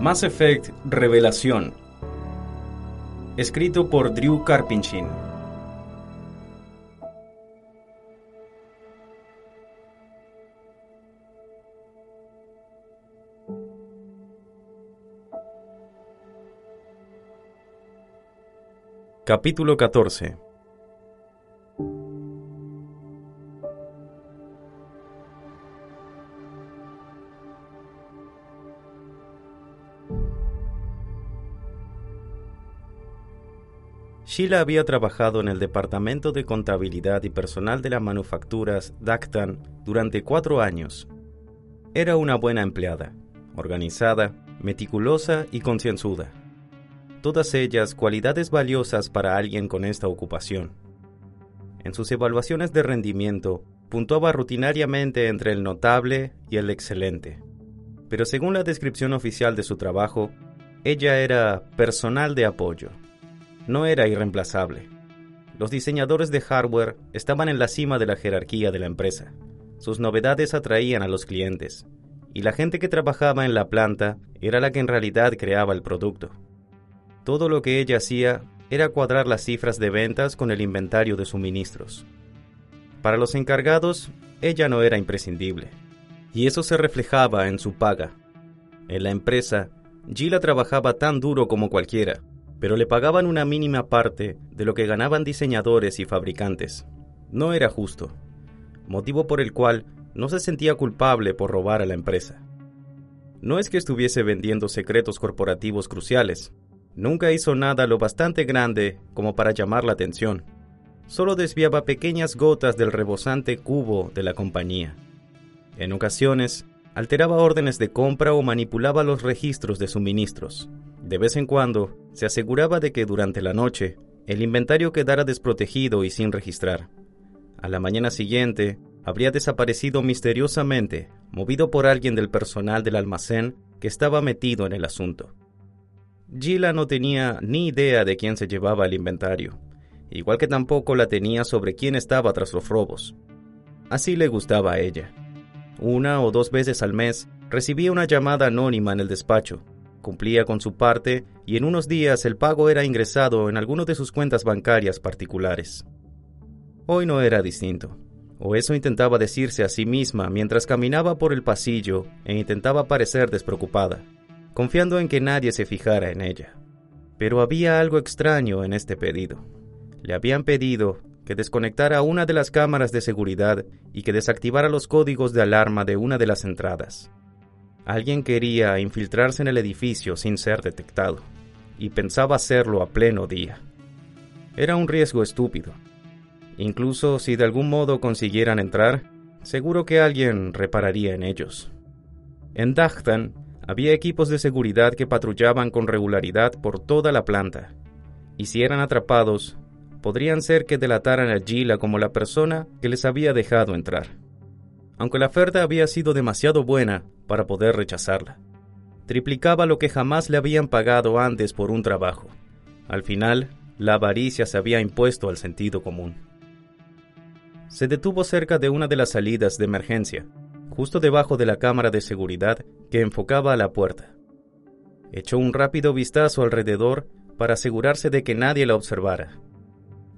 Mass Effect Revelación. Escrito por Drew Karpinchen. Capítulo 14 Sheila había trabajado en el departamento de contabilidad y personal de las manufacturas Dactan durante cuatro años. Era una buena empleada, organizada, meticulosa y concienzuda. Todas ellas cualidades valiosas para alguien con esta ocupación. En sus evaluaciones de rendimiento, puntuaba rutinariamente entre el notable y el excelente. Pero según la descripción oficial de su trabajo, ella era personal de apoyo no era irreemplazable. Los diseñadores de hardware estaban en la cima de la jerarquía de la empresa. Sus novedades atraían a los clientes, y la gente que trabajaba en la planta era la que en realidad creaba el producto. Todo lo que ella hacía era cuadrar las cifras de ventas con el inventario de suministros. Para los encargados, ella no era imprescindible, y eso se reflejaba en su paga. En la empresa, Gila trabajaba tan duro como cualquiera, pero le pagaban una mínima parte de lo que ganaban diseñadores y fabricantes. No era justo, motivo por el cual no se sentía culpable por robar a la empresa. No es que estuviese vendiendo secretos corporativos cruciales, nunca hizo nada lo bastante grande como para llamar la atención, solo desviaba pequeñas gotas del rebosante cubo de la compañía. En ocasiones, alteraba órdenes de compra o manipulaba los registros de suministros. De vez en cuando, se aseguraba de que durante la noche el inventario quedara desprotegido y sin registrar. A la mañana siguiente, habría desaparecido misteriosamente, movido por alguien del personal del almacén que estaba metido en el asunto. Gila no tenía ni idea de quién se llevaba el inventario, igual que tampoco la tenía sobre quién estaba tras los robos. Así le gustaba a ella. Una o dos veces al mes recibía una llamada anónima en el despacho cumplía con su parte y en unos días el pago era ingresado en alguno de sus cuentas bancarias particulares. Hoy no era distinto, o eso intentaba decirse a sí misma mientras caminaba por el pasillo e intentaba parecer despreocupada, confiando en que nadie se fijara en ella. Pero había algo extraño en este pedido. Le habían pedido que desconectara una de las cámaras de seguridad y que desactivara los códigos de alarma de una de las entradas. Alguien quería infiltrarse en el edificio sin ser detectado, y pensaba hacerlo a pleno día. Era un riesgo estúpido. Incluso si de algún modo consiguieran entrar, seguro que alguien repararía en ellos. En Dachtan había equipos de seguridad que patrullaban con regularidad por toda la planta, y si eran atrapados, podrían ser que delataran a Gila como la persona que les había dejado entrar aunque la oferta había sido demasiado buena para poder rechazarla. Triplicaba lo que jamás le habían pagado antes por un trabajo. Al final, la avaricia se había impuesto al sentido común. Se detuvo cerca de una de las salidas de emergencia, justo debajo de la cámara de seguridad que enfocaba a la puerta. Echó un rápido vistazo alrededor para asegurarse de que nadie la observara.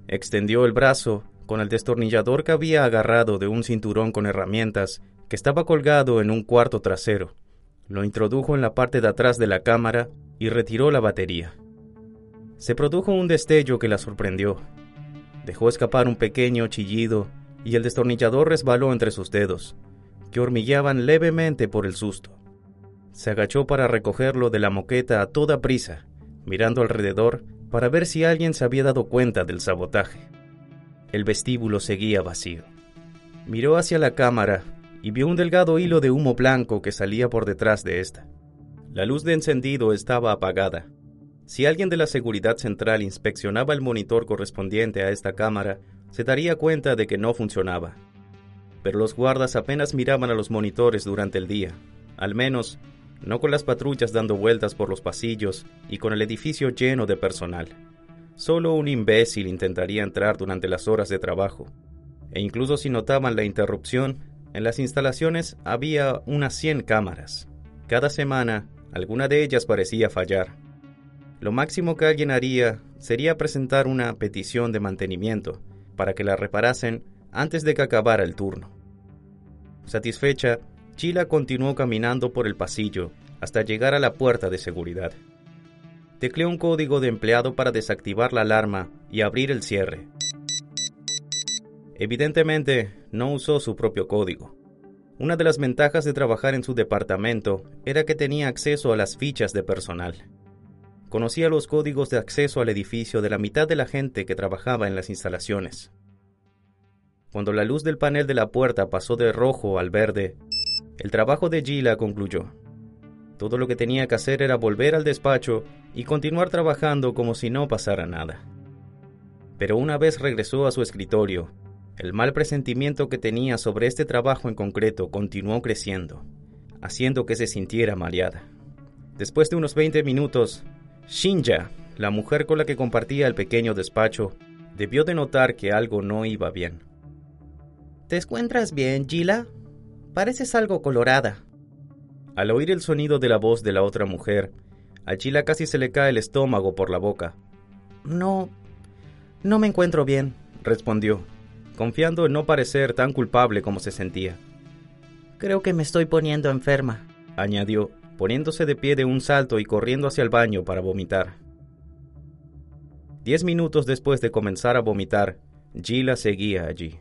Extendió el brazo con el destornillador que había agarrado de un cinturón con herramientas que estaba colgado en un cuarto trasero. Lo introdujo en la parte de atrás de la cámara y retiró la batería. Se produjo un destello que la sorprendió. Dejó escapar un pequeño chillido y el destornillador resbaló entre sus dedos, que hormigueaban levemente por el susto. Se agachó para recogerlo de la moqueta a toda prisa, mirando alrededor para ver si alguien se había dado cuenta del sabotaje. El vestíbulo seguía vacío. Miró hacia la cámara y vio un delgado hilo de humo blanco que salía por detrás de esta. La luz de encendido estaba apagada. Si alguien de la seguridad central inspeccionaba el monitor correspondiente a esta cámara, se daría cuenta de que no funcionaba. Pero los guardas apenas miraban a los monitores durante el día, al menos no con las patrullas dando vueltas por los pasillos y con el edificio lleno de personal. Solo un imbécil intentaría entrar durante las horas de trabajo. E incluso si notaban la interrupción, en las instalaciones había unas 100 cámaras. Cada semana, alguna de ellas parecía fallar. Lo máximo que alguien haría sería presentar una petición de mantenimiento para que la reparasen antes de que acabara el turno. Satisfecha, Chila continuó caminando por el pasillo hasta llegar a la puerta de seguridad. Tecleó un código de empleado para desactivar la alarma y abrir el cierre. Evidentemente, no usó su propio código. Una de las ventajas de trabajar en su departamento era que tenía acceso a las fichas de personal. Conocía los códigos de acceso al edificio de la mitad de la gente que trabajaba en las instalaciones. Cuando la luz del panel de la puerta pasó de rojo al verde, el trabajo de Gila concluyó. Todo lo que tenía que hacer era volver al despacho y continuar trabajando como si no pasara nada. Pero una vez regresó a su escritorio, el mal presentimiento que tenía sobre este trabajo en concreto continuó creciendo, haciendo que se sintiera mareada. Después de unos 20 minutos, Shinja, la mujer con la que compartía el pequeño despacho, debió de notar que algo no iba bien. ¿Te encuentras bien, Gila? Pareces algo colorada. Al oír el sonido de la voz de la otra mujer, a Chila casi se le cae el estómago por la boca. No, no me encuentro bien, respondió, confiando en no parecer tan culpable como se sentía. Creo que me estoy poniendo enferma, añadió, poniéndose de pie de un salto y corriendo hacia el baño para vomitar. Diez minutos después de comenzar a vomitar, Gila seguía allí.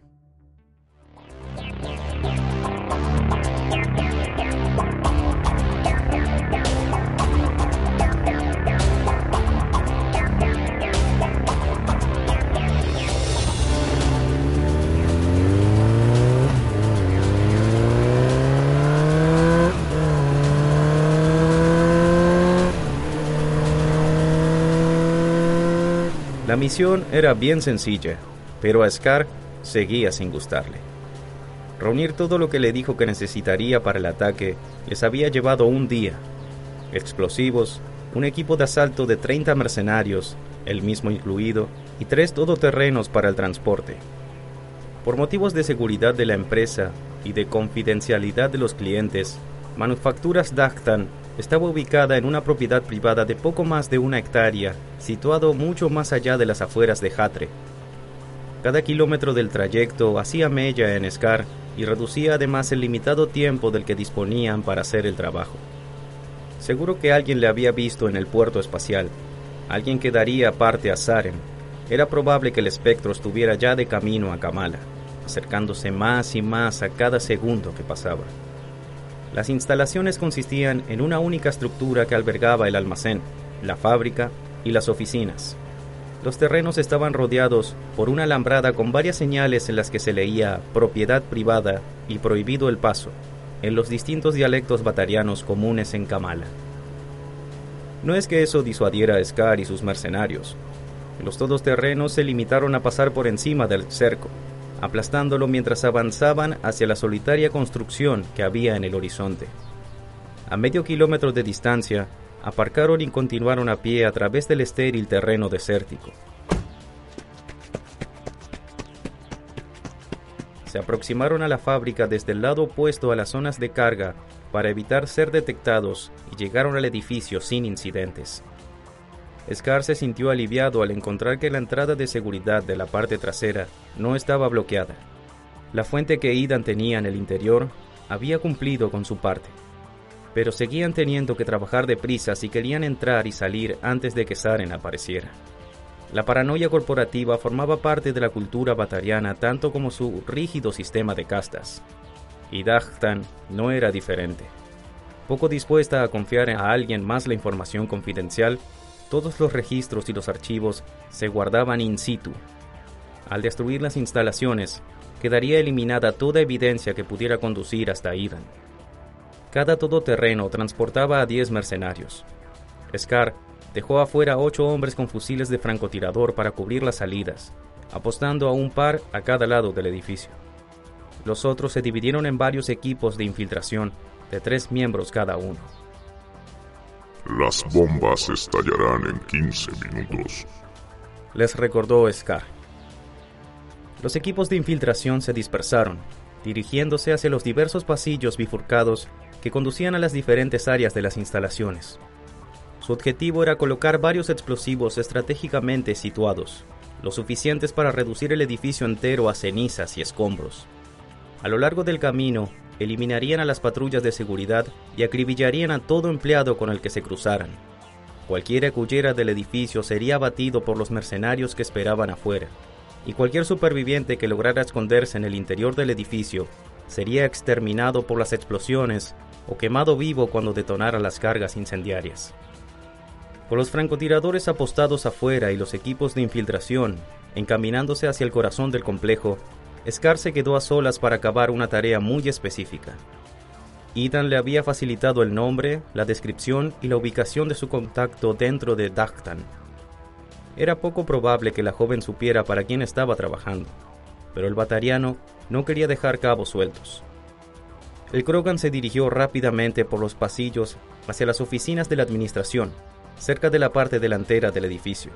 La misión era bien sencilla, pero a Scar seguía sin gustarle. Reunir todo lo que le dijo que necesitaría para el ataque les había llevado un día. Explosivos, un equipo de asalto de 30 mercenarios, el mismo incluido, y tres todoterrenos para el transporte. Por motivos de seguridad de la empresa y de confidencialidad de los clientes, Manufacturas Dactan estaba ubicada en una propiedad privada de poco más de una hectárea, situado mucho más allá de las afueras de Hatre. Cada kilómetro del trayecto hacía mella en Scar y reducía además el limitado tiempo del que disponían para hacer el trabajo. Seguro que alguien le había visto en el puerto espacial, alguien que daría parte a Saren. Era probable que el espectro estuviera ya de camino a Kamala, acercándose más y más a cada segundo que pasaba. Las instalaciones consistían en una única estructura que albergaba el almacén, la fábrica y las oficinas. Los terrenos estaban rodeados por una alambrada con varias señales en las que se leía propiedad privada y prohibido el paso, en los distintos dialectos batarianos comunes en Kamala. No es que eso disuadiera a Scar y sus mercenarios. Los todoterrenos se limitaron a pasar por encima del cerco, aplastándolo mientras avanzaban hacia la solitaria construcción que había en el horizonte. A medio kilómetro de distancia, aparcaron y continuaron a pie a través del estéril terreno desértico. Se aproximaron a la fábrica desde el lado opuesto a las zonas de carga para evitar ser detectados y llegaron al edificio sin incidentes. Scar se sintió aliviado al encontrar que la entrada de seguridad de la parte trasera no estaba bloqueada. La fuente que Idan tenía en el interior había cumplido con su parte, pero seguían teniendo que trabajar deprisa si querían entrar y salir antes de que Saren apareciera. La paranoia corporativa formaba parte de la cultura batariana tanto como su rígido sistema de castas. Y Dagtan no era diferente. Poco dispuesta a confiar a alguien más la información confidencial, todos los registros y los archivos se guardaban in situ. Al destruir las instalaciones, quedaría eliminada toda evidencia que pudiera conducir hasta Idan. Cada todoterreno transportaba a 10 mercenarios. Scar dejó afuera ocho hombres con fusiles de francotirador para cubrir las salidas, apostando a un par a cada lado del edificio. Los otros se dividieron en varios equipos de infiltración de tres miembros cada uno. Las bombas estallarán en 15 minutos. Les recordó Scar. Los equipos de infiltración se dispersaron, dirigiéndose hacia los diversos pasillos bifurcados que conducían a las diferentes áreas de las instalaciones. Su objetivo era colocar varios explosivos estratégicamente situados, lo suficientes para reducir el edificio entero a cenizas y escombros. A lo largo del camino, eliminarían a las patrullas de seguridad y acribillarían a todo empleado con el que se cruzaran. Cualquiera que del edificio sería abatido por los mercenarios que esperaban afuera, y cualquier superviviente que lograra esconderse en el interior del edificio sería exterminado por las explosiones o quemado vivo cuando detonara las cargas incendiarias. Con los francotiradores apostados afuera y los equipos de infiltración encaminándose hacia el corazón del complejo, Scar se quedó a solas para acabar una tarea muy específica. Ethan le había facilitado el nombre, la descripción y la ubicación de su contacto dentro de Dagtan. Era poco probable que la joven supiera para quién estaba trabajando, pero el batariano no quería dejar cabos sueltos. El Krogan se dirigió rápidamente por los pasillos hacia las oficinas de la administración, cerca de la parte delantera del edificio.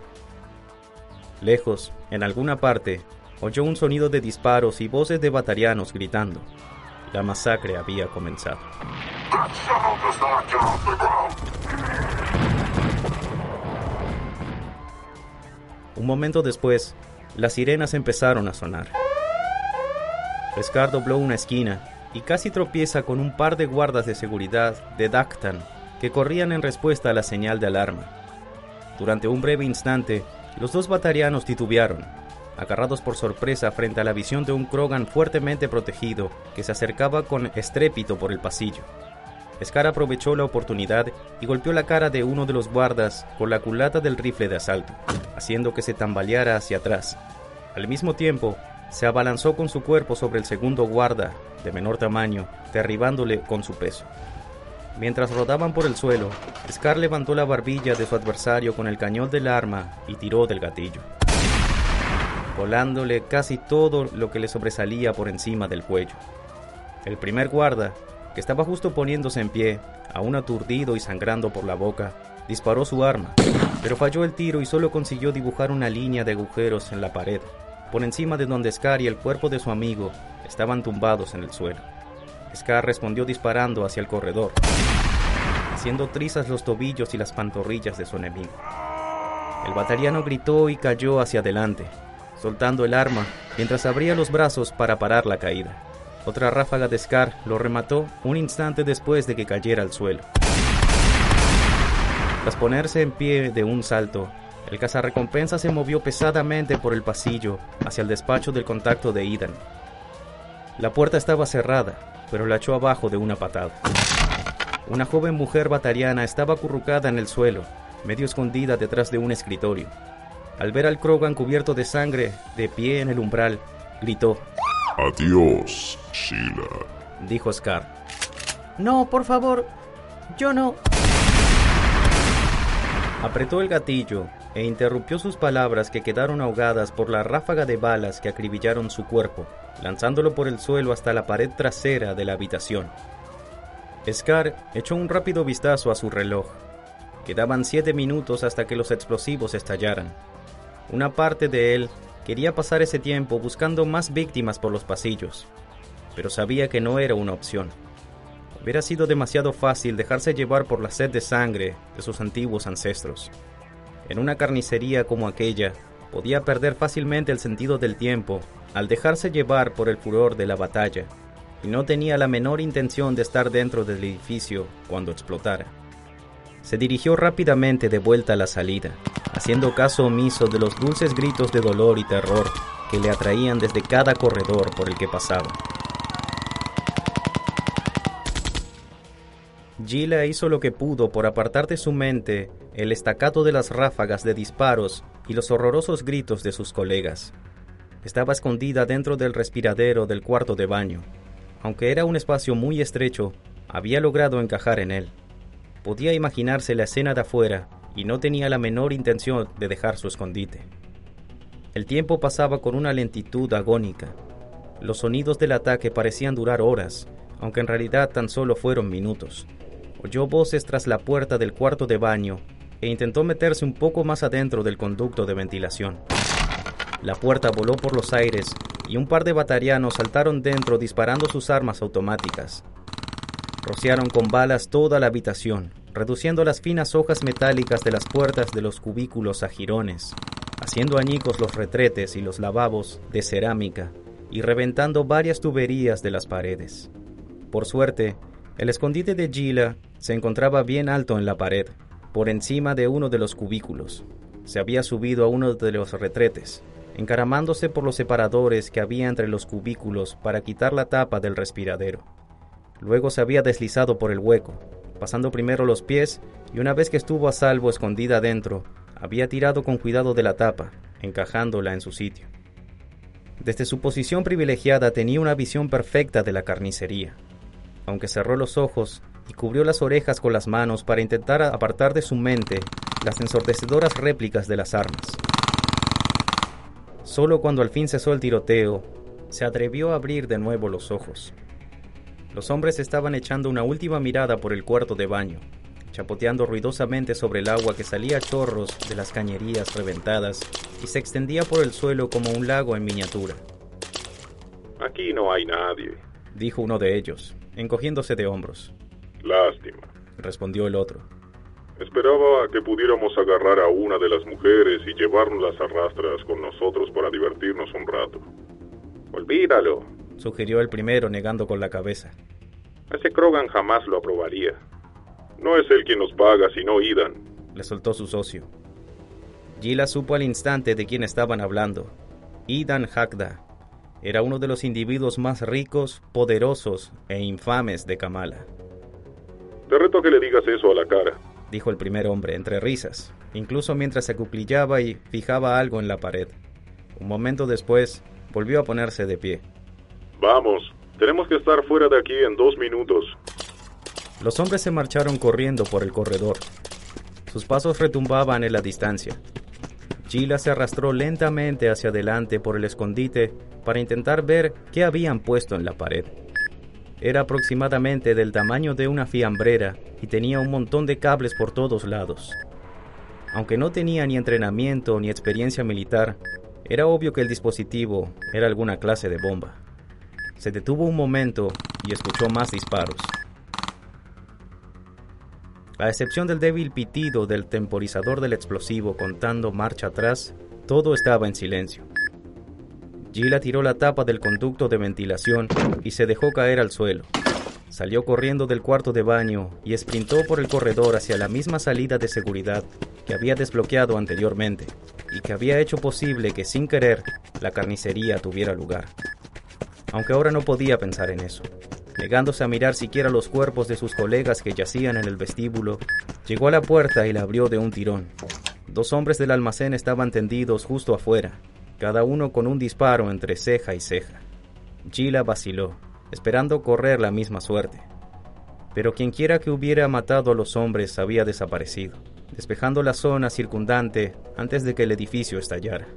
Lejos, en alguna parte, oyó un sonido de disparos y voces de batarianos gritando. La masacre había comenzado. Un momento después, las sirenas empezaron a sonar. Pescar dobló una esquina y casi tropieza con un par de guardas de seguridad de Dactan que corrían en respuesta a la señal de alarma. Durante un breve instante, los dos batarianos titubearon, agarrados por sorpresa frente a la visión de un Krogan fuertemente protegido que se acercaba con estrépito por el pasillo. Scar aprovechó la oportunidad y golpeó la cara de uno de los guardas con la culata del rifle de asalto, haciendo que se tambaleara hacia atrás. Al mismo tiempo, se abalanzó con su cuerpo sobre el segundo guarda, de menor tamaño, derribándole con su peso. Mientras rodaban por el suelo, Scar levantó la barbilla de su adversario con el cañón del arma y tiró del gatillo, casi todo lo que le sobresalía por encima del cuello. El primer guarda, que estaba justo poniéndose en pie, aún aturdido y sangrando por la boca, disparó su arma, pero falló el tiro y solo consiguió dibujar una línea de agujeros en la pared, por encima de donde Scar y el cuerpo de su amigo estaban tumbados en el suelo. Scar respondió disparando hacia el corredor, haciendo trizas los tobillos y las pantorrillas de su enemigo. El batariano gritó y cayó hacia adelante, soltando el arma mientras abría los brazos para parar la caída. Otra ráfaga de Scar lo remató un instante después de que cayera al suelo. Tras ponerse en pie de un salto, el cazarrecompensa se movió pesadamente por el pasillo hacia el despacho del contacto de Idan. La puerta estaba cerrada, pero la echó abajo de una patada. Una joven mujer batariana estaba acurrucada en el suelo, medio escondida detrás de un escritorio. Al ver al Krogan cubierto de sangre, de pie en el umbral, gritó: Adiós, Sheila, dijo Scar. No, por favor, yo no. Apretó el gatillo e interrumpió sus palabras que quedaron ahogadas por la ráfaga de balas que acribillaron su cuerpo, lanzándolo por el suelo hasta la pared trasera de la habitación. Scar echó un rápido vistazo a su reloj. Quedaban siete minutos hasta que los explosivos estallaran. Una parte de él quería pasar ese tiempo buscando más víctimas por los pasillos, pero sabía que no era una opción. Hubiera sido demasiado fácil dejarse llevar por la sed de sangre de sus antiguos ancestros. En una carnicería como aquella, podía perder fácilmente el sentido del tiempo al dejarse llevar por el furor de la batalla, y no tenía la menor intención de estar dentro del edificio cuando explotara. Se dirigió rápidamente de vuelta a la salida, haciendo caso omiso de los dulces gritos de dolor y terror que le atraían desde cada corredor por el que pasaba. Gila hizo lo que pudo por apartar de su mente el estacato de las ráfagas de disparos y los horrorosos gritos de sus colegas. Estaba escondida dentro del respiradero del cuarto de baño. Aunque era un espacio muy estrecho, había logrado encajar en él. Podía imaginarse la escena de afuera y no tenía la menor intención de dejar su escondite. El tiempo pasaba con una lentitud agónica. Los sonidos del ataque parecían durar horas, aunque en realidad tan solo fueron minutos. Oyó voces tras la puerta del cuarto de baño e intentó meterse un poco más adentro del conducto de ventilación. La puerta voló por los aires y un par de batarianos saltaron dentro disparando sus armas automáticas. Rociaron con balas toda la habitación, reduciendo las finas hojas metálicas de las puertas de los cubículos a jirones, haciendo añicos los retretes y los lavabos de cerámica y reventando varias tuberías de las paredes. Por suerte, el escondite de Gila se encontraba bien alto en la pared, por encima de uno de los cubículos. Se había subido a uno de los retretes, encaramándose por los separadores que había entre los cubículos para quitar la tapa del respiradero. Luego se había deslizado por el hueco, pasando primero los pies y una vez que estuvo a salvo escondida adentro, había tirado con cuidado de la tapa, encajándola en su sitio. Desde su posición privilegiada tenía una visión perfecta de la carnicería. Aunque cerró los ojos y cubrió las orejas con las manos para intentar apartar de su mente las ensordecedoras réplicas de las armas. Solo cuando al fin cesó el tiroteo, se atrevió a abrir de nuevo los ojos. Los hombres estaban echando una última mirada por el cuarto de baño, chapoteando ruidosamente sobre el agua que salía a chorros de las cañerías reventadas y se extendía por el suelo como un lago en miniatura. Aquí no hay nadie, dijo uno de ellos, encogiéndose de hombros. Lástima, respondió el otro. Esperaba que pudiéramos agarrar a una de las mujeres y llevarnos las arrastras con nosotros para divertirnos un rato. Olvídalo, sugirió el primero negando con la cabeza. Ese Krogan jamás lo aprobaría. No es él quien nos paga, sino Idan, le soltó su socio. Gila supo al instante de quién estaban hablando. Idan Hakda era uno de los individuos más ricos, poderosos e infames de Kamala. Te reto que le digas eso a la cara, dijo el primer hombre entre risas, incluso mientras se cuclillaba y fijaba algo en la pared. Un momento después, volvió a ponerse de pie. Vamos, tenemos que estar fuera de aquí en dos minutos. Los hombres se marcharon corriendo por el corredor. Sus pasos retumbaban en la distancia. Gila se arrastró lentamente hacia adelante por el escondite para intentar ver qué habían puesto en la pared. Era aproximadamente del tamaño de una fiambrera y tenía un montón de cables por todos lados. Aunque no tenía ni entrenamiento ni experiencia militar, era obvio que el dispositivo era alguna clase de bomba. Se detuvo un momento y escuchó más disparos. A excepción del débil pitido del temporizador del explosivo contando marcha atrás, todo estaba en silencio. Gila tiró la tapa del conducto de ventilación y se dejó caer al suelo. Salió corriendo del cuarto de baño y sprintó por el corredor hacia la misma salida de seguridad que había desbloqueado anteriormente y que había hecho posible que sin querer la carnicería tuviera lugar. Aunque ahora no podía pensar en eso. Negándose a mirar siquiera los cuerpos de sus colegas que yacían en el vestíbulo, llegó a la puerta y la abrió de un tirón. Dos hombres del almacén estaban tendidos justo afuera, cada uno con un disparo entre ceja y ceja. Gila vaciló, esperando correr la misma suerte. Pero quienquiera que hubiera matado a los hombres había desaparecido, despejando la zona circundante antes de que el edificio estallara.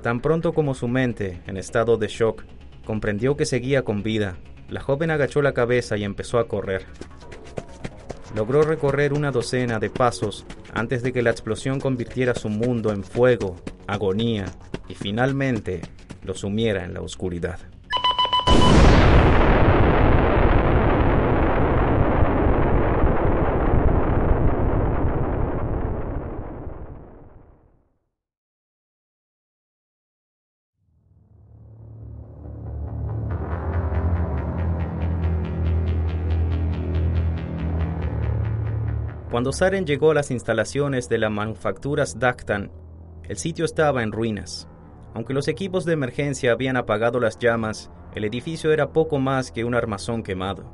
Tan pronto como su mente, en estado de shock, comprendió que seguía con vida, la joven agachó la cabeza y empezó a correr. Logró recorrer una docena de pasos antes de que la explosión convirtiera su mundo en fuego, agonía y finalmente lo sumiera en la oscuridad. Cuando Saren llegó a las instalaciones de las manufacturas Dactan, el sitio estaba en ruinas. Aunque los equipos de emergencia habían apagado las llamas, el edificio era poco más que un armazón quemado.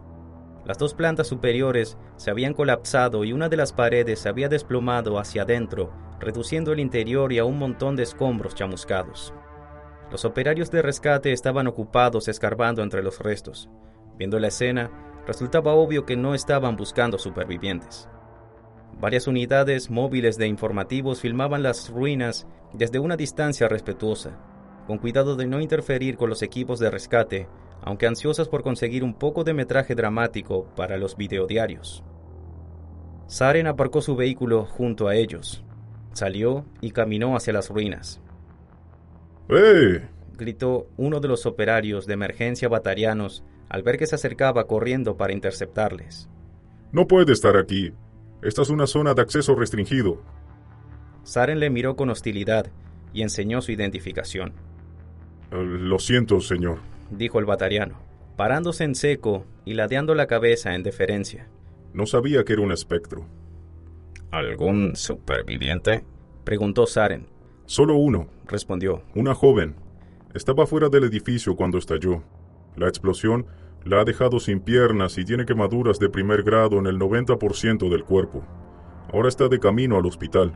Las dos plantas superiores se habían colapsado y una de las paredes se había desplomado hacia adentro, reduciendo el interior y a un montón de escombros chamuscados. Los operarios de rescate estaban ocupados escarbando entre los restos. Viendo la escena, resultaba obvio que no estaban buscando supervivientes. Varias unidades móviles de informativos filmaban las ruinas desde una distancia respetuosa, con cuidado de no interferir con los equipos de rescate aunque ansiosas por conseguir un poco de metraje dramático para los videodiarios. Saren aparcó su vehículo junto a ellos, salió y caminó hacia las ruinas. ¡Eh! gritó uno de los operarios de emergencia batarianos al ver que se acercaba corriendo para interceptarles. No puede estar aquí. Esta es una zona de acceso restringido. Saren le miró con hostilidad y enseñó su identificación. Eh, lo siento, señor dijo el batariano, parándose en seco y ladeando la cabeza en deferencia. No sabía que era un espectro. ¿Algún superviviente? preguntó Saren. Solo uno, respondió. Una joven. Estaba fuera del edificio cuando estalló. La explosión la ha dejado sin piernas y tiene quemaduras de primer grado en el 90% del cuerpo. Ahora está de camino al hospital.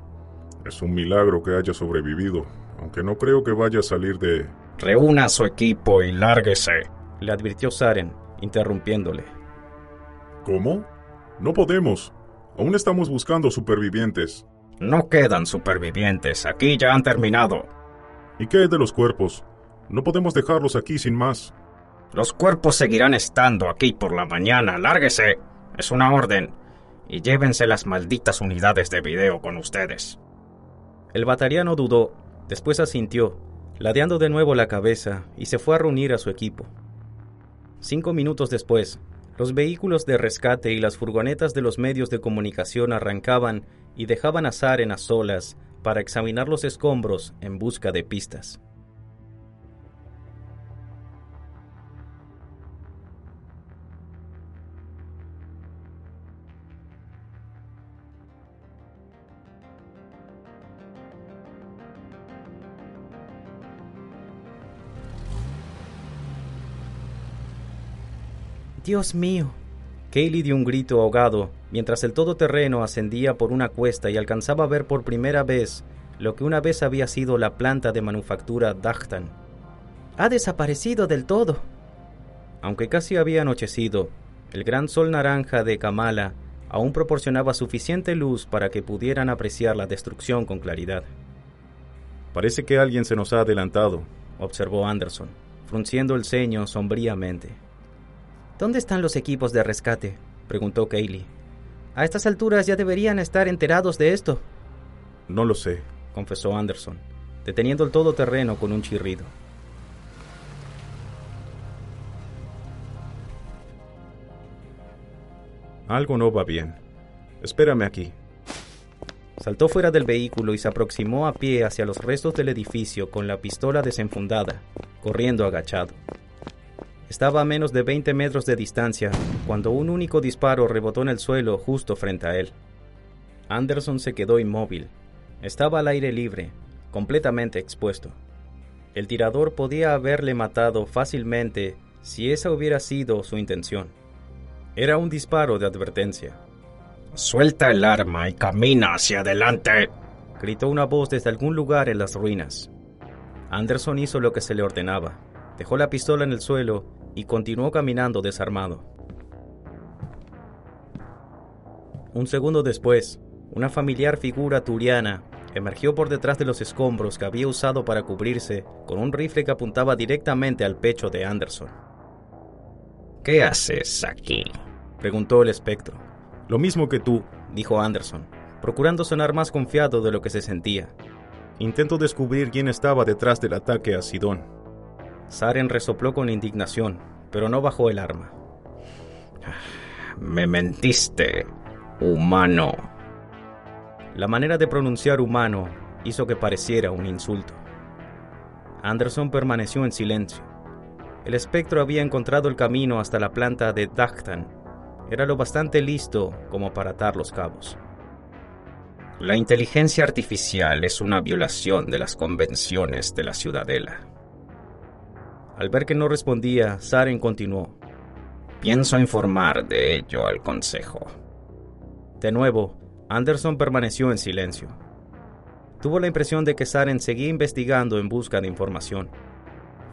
Es un milagro que haya sobrevivido, aunque no creo que vaya a salir de Reúna a su equipo y lárguese, le advirtió Saren, interrumpiéndole. ¿Cómo? No podemos. Aún estamos buscando supervivientes. No quedan supervivientes. Aquí ya han terminado. ¿Y qué de los cuerpos? No podemos dejarlos aquí sin más. Los cuerpos seguirán estando aquí por la mañana. Lárguese. Es una orden. Y llévense las malditas unidades de video con ustedes. El batariano dudó, después asintió ladeando de nuevo la cabeza, y se fue a reunir a su equipo. Cinco minutos después, los vehículos de rescate y las furgonetas de los medios de comunicación arrancaban y dejaban a Saren a solas para examinar los escombros en busca de pistas. Dios mío. Kaylee dio un grito ahogado mientras el todoterreno ascendía por una cuesta y alcanzaba a ver por primera vez lo que una vez había sido la planta de manufactura Dachtan. Ha desaparecido del todo. Aunque casi había anochecido, el gran sol naranja de Kamala aún proporcionaba suficiente luz para que pudieran apreciar la destrucción con claridad. Parece que alguien se nos ha adelantado, observó Anderson, frunciendo el ceño sombríamente. ¿Dónde están los equipos de rescate? preguntó Kaylee. A estas alturas ya deberían estar enterados de esto. No lo sé, confesó Anderson, deteniendo el todoterreno con un chirrido. Algo no va bien. Espérame aquí. Saltó fuera del vehículo y se aproximó a pie hacia los restos del edificio con la pistola desenfundada, corriendo agachado. Estaba a menos de 20 metros de distancia cuando un único disparo rebotó en el suelo justo frente a él. Anderson se quedó inmóvil. Estaba al aire libre, completamente expuesto. El tirador podía haberle matado fácilmente si esa hubiera sido su intención. Era un disparo de advertencia. Suelta el arma y camina hacia adelante, gritó una voz desde algún lugar en las ruinas. Anderson hizo lo que se le ordenaba. Dejó la pistola en el suelo y continuó caminando desarmado. Un segundo después, una familiar figura turiana emergió por detrás de los escombros que había usado para cubrirse con un rifle que apuntaba directamente al pecho de Anderson. ¿Qué haces aquí? preguntó el espectro. Lo mismo que tú, dijo Anderson, procurando sonar más confiado de lo que se sentía. Intento descubrir quién estaba detrás del ataque a Sidón. Saren resopló con indignación, pero no bajó el arma. Me mentiste, humano. La manera de pronunciar humano hizo que pareciera un insulto. Anderson permaneció en silencio. El espectro había encontrado el camino hasta la planta de Dachtan. Era lo bastante listo como para atar los cabos. La inteligencia artificial es una violación de las convenciones de la ciudadela. Al ver que no respondía, Saren continuó. Pienso informar de ello al Consejo. De nuevo, Anderson permaneció en silencio. Tuvo la impresión de que Saren seguía investigando en busca de información.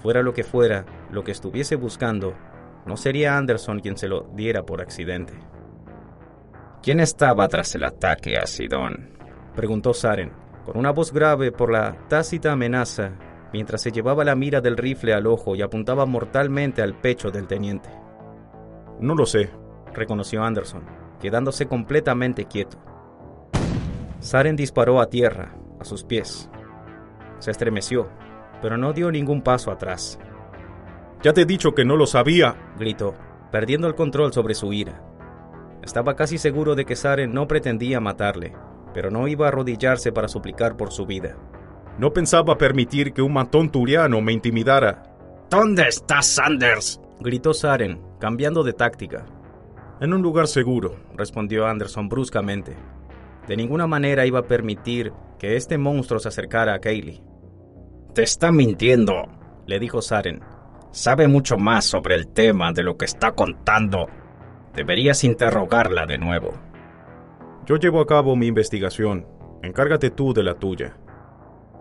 Fuera lo que fuera, lo que estuviese buscando, no sería Anderson quien se lo diera por accidente. ¿Quién estaba tras el ataque a Sidón? Preguntó Saren, con una voz grave por la tácita amenaza, mientras se llevaba la mira del rifle al ojo y apuntaba mortalmente al pecho del teniente. No lo sé, reconoció Anderson, quedándose completamente quieto. Saren disparó a tierra, a sus pies. Se estremeció, pero no dio ningún paso atrás. Ya te he dicho que no lo sabía, gritó, perdiendo el control sobre su ira. Estaba casi seguro de que Saren no pretendía matarle, pero no iba a arrodillarse para suplicar por su vida. No pensaba permitir que un matón turiano me intimidara. ¿Dónde está Sanders? gritó Saren, cambiando de táctica. En un lugar seguro, respondió Anderson bruscamente. De ninguna manera iba a permitir que este monstruo se acercara a Kaylee. Te está mintiendo, le dijo Saren. Sabe mucho más sobre el tema de lo que está contando. Deberías interrogarla de nuevo. Yo llevo a cabo mi investigación. Encárgate tú de la tuya.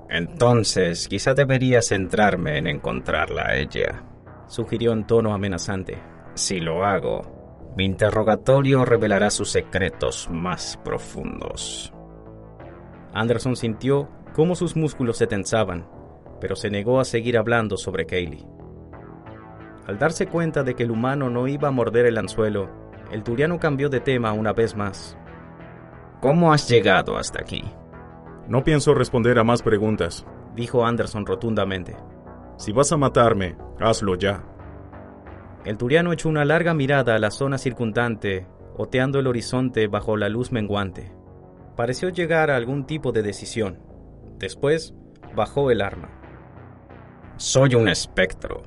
Entonces, quizá deberías centrarme en encontrarla a ella, sugirió en tono amenazante. Si lo hago, mi interrogatorio revelará sus secretos más profundos. Anderson sintió cómo sus músculos se tensaban, pero se negó a seguir hablando sobre Kaylee. Al darse cuenta de que el humano no iba a morder el anzuelo, el turiano cambió de tema una vez más. ¿Cómo has llegado hasta aquí? No pienso responder a más preguntas, dijo Anderson rotundamente. Si vas a matarme, hazlo ya. El turiano echó una larga mirada a la zona circundante, oteando el horizonte bajo la luz menguante. Pareció llegar a algún tipo de decisión. Después, bajó el arma. Soy un espectro,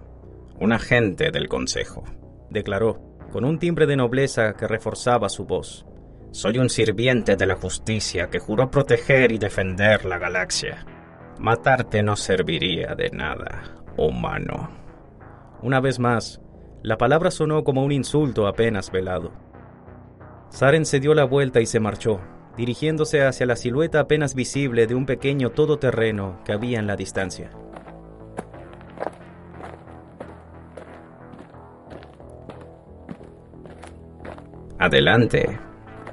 un agente del Consejo, declaró, con un timbre de nobleza que reforzaba su voz. Soy un sirviente de la justicia que juró proteger y defender la galaxia. Matarte no serviría de nada, humano. Una vez más, la palabra sonó como un insulto apenas velado. Saren se dio la vuelta y se marchó, dirigiéndose hacia la silueta apenas visible de un pequeño todoterreno que había en la distancia. Adelante,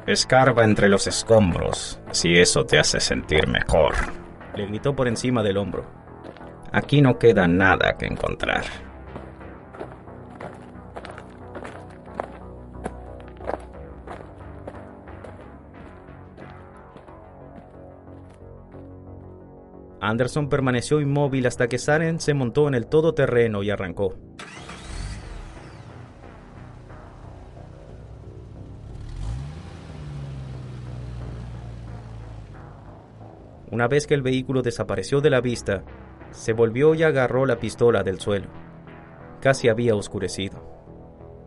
Escarba entre los escombros, si eso te hace sentir mejor. Le gritó por encima del hombro. Aquí no queda nada que encontrar. Anderson permaneció inmóvil hasta que Saren se montó en el todoterreno y arrancó. Una vez que el vehículo desapareció de la vista, se volvió y agarró la pistola del suelo. Casi había oscurecido.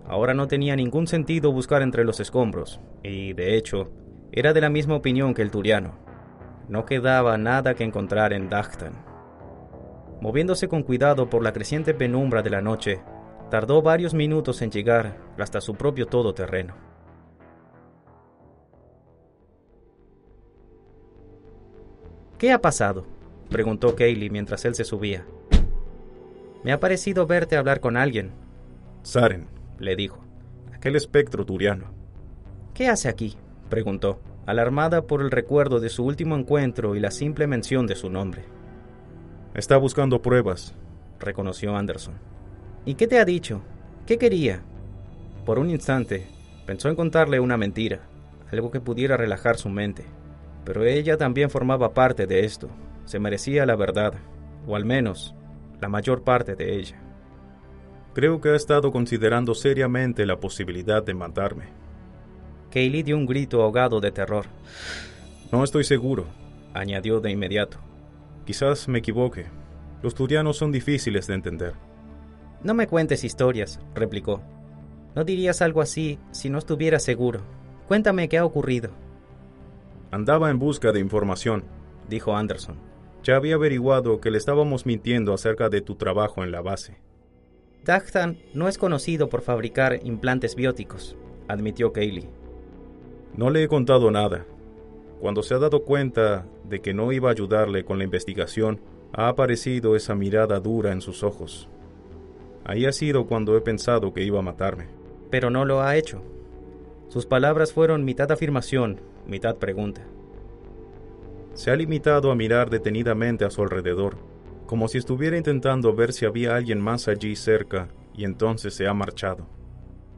Ahora no tenía ningún sentido buscar entre los escombros, y, de hecho, era de la misma opinión que el turiano. No quedaba nada que encontrar en Dagtan. Moviéndose con cuidado por la creciente penumbra de la noche, tardó varios minutos en llegar hasta su propio todoterreno. ¿Qué ha pasado? preguntó Kaylee mientras él se subía. Me ha parecido verte hablar con alguien. Saren, le dijo. Aquel espectro turiano. ¿Qué hace aquí? preguntó, alarmada por el recuerdo de su último encuentro y la simple mención de su nombre. Está buscando pruebas, reconoció Anderson. ¿Y qué te ha dicho? ¿Qué quería? Por un instante, pensó en contarle una mentira, algo que pudiera relajar su mente. Pero ella también formaba parte de esto. Se merecía la verdad, o al menos la mayor parte de ella. Creo que ha estado considerando seriamente la posibilidad de matarme. Kaylee dio un grito ahogado de terror. No estoy seguro, añadió de inmediato. Quizás me equivoque. Los turianos son difíciles de entender. No me cuentes historias, replicó. No dirías algo así si no estuvieras seguro. Cuéntame qué ha ocurrido. Andaba en busca de información, dijo Anderson. Ya había averiguado que le estábamos mintiendo acerca de tu trabajo en la base. Dagtan no es conocido por fabricar implantes bióticos, admitió Kaylee. No le he contado nada. Cuando se ha dado cuenta de que no iba a ayudarle con la investigación, ha aparecido esa mirada dura en sus ojos. Ahí ha sido cuando he pensado que iba a matarme. Pero no lo ha hecho. Sus palabras fueron mitad afirmación, mitad pregunta. Se ha limitado a mirar detenidamente a su alrededor, como si estuviera intentando ver si había alguien más allí cerca, y entonces se ha marchado.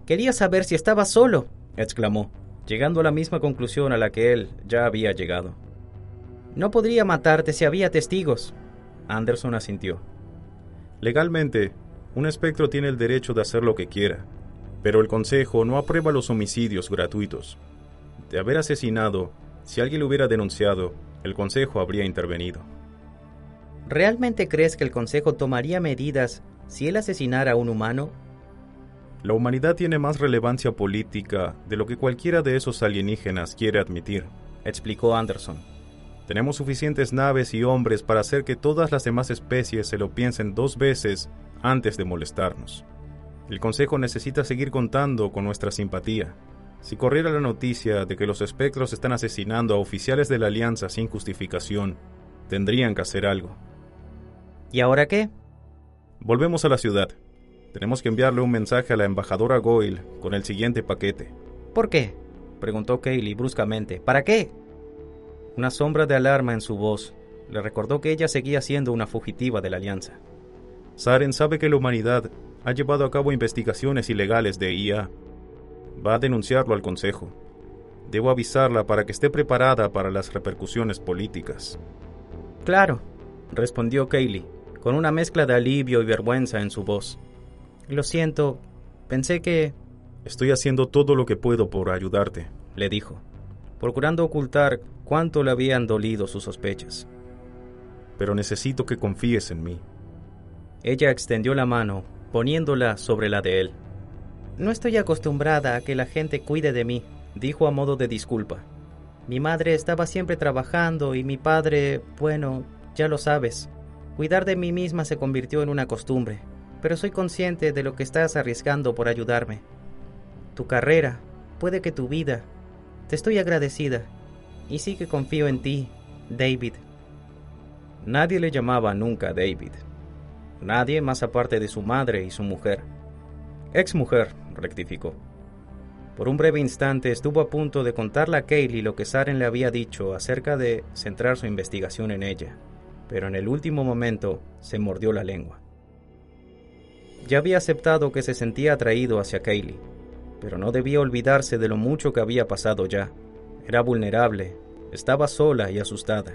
Quería saber si estaba solo, exclamó, llegando a la misma conclusión a la que él ya había llegado. No podría matarte si había testigos. Anderson asintió. Legalmente, un espectro tiene el derecho de hacer lo que quiera, pero el Consejo no aprueba los homicidios gratuitos. De haber asesinado, si alguien lo hubiera denunciado, el Consejo habría intervenido. ¿Realmente crees que el Consejo tomaría medidas si él asesinara a un humano? La humanidad tiene más relevancia política de lo que cualquiera de esos alienígenas quiere admitir, explicó Anderson. Tenemos suficientes naves y hombres para hacer que todas las demás especies se lo piensen dos veces antes de molestarnos. El Consejo necesita seguir contando con nuestra simpatía. Si corriera la noticia de que los espectros están asesinando a oficiales de la Alianza sin justificación, tendrían que hacer algo. ¿Y ahora qué? Volvemos a la ciudad. Tenemos que enviarle un mensaje a la embajadora Goyle con el siguiente paquete. ¿Por qué? preguntó Kaylee bruscamente. ¿Para qué? Una sombra de alarma en su voz le recordó que ella seguía siendo una fugitiva de la Alianza. Saren sabe que la humanidad ha llevado a cabo investigaciones ilegales de IA. Va a denunciarlo al Consejo. Debo avisarla para que esté preparada para las repercusiones políticas. Claro, respondió Kaylee, con una mezcla de alivio y vergüenza en su voz. Lo siento, pensé que... Estoy haciendo todo lo que puedo por ayudarte, le dijo, procurando ocultar cuánto le habían dolido sus sospechas. Pero necesito que confíes en mí. Ella extendió la mano, poniéndola sobre la de él. No estoy acostumbrada a que la gente cuide de mí, dijo a modo de disculpa. Mi madre estaba siempre trabajando y mi padre, bueno, ya lo sabes. Cuidar de mí misma se convirtió en una costumbre, pero soy consciente de lo que estás arriesgando por ayudarme. Tu carrera, puede que tu vida. Te estoy agradecida. Y sí que confío en ti, David. Nadie le llamaba nunca David. Nadie más aparte de su madre y su mujer. Ex mujer, rectificó. Por un breve instante estuvo a punto de contarle a Kaylee lo que Saren le había dicho acerca de centrar su investigación en ella, pero en el último momento se mordió la lengua. Ya había aceptado que se sentía atraído hacia Kaylee, pero no debía olvidarse de lo mucho que había pasado ya. Era vulnerable, estaba sola y asustada.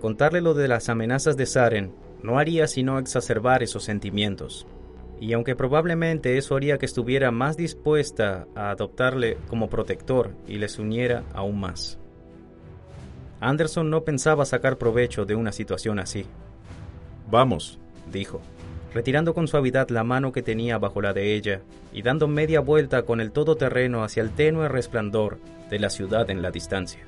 Contarle lo de las amenazas de Saren no haría sino exacerbar esos sentimientos. Y aunque probablemente eso haría que estuviera más dispuesta a adoptarle como protector y les uniera aún más. Anderson no pensaba sacar provecho de una situación así. Vamos, dijo, retirando con suavidad la mano que tenía bajo la de ella y dando media vuelta con el todoterreno hacia el tenue resplandor de la ciudad en la distancia.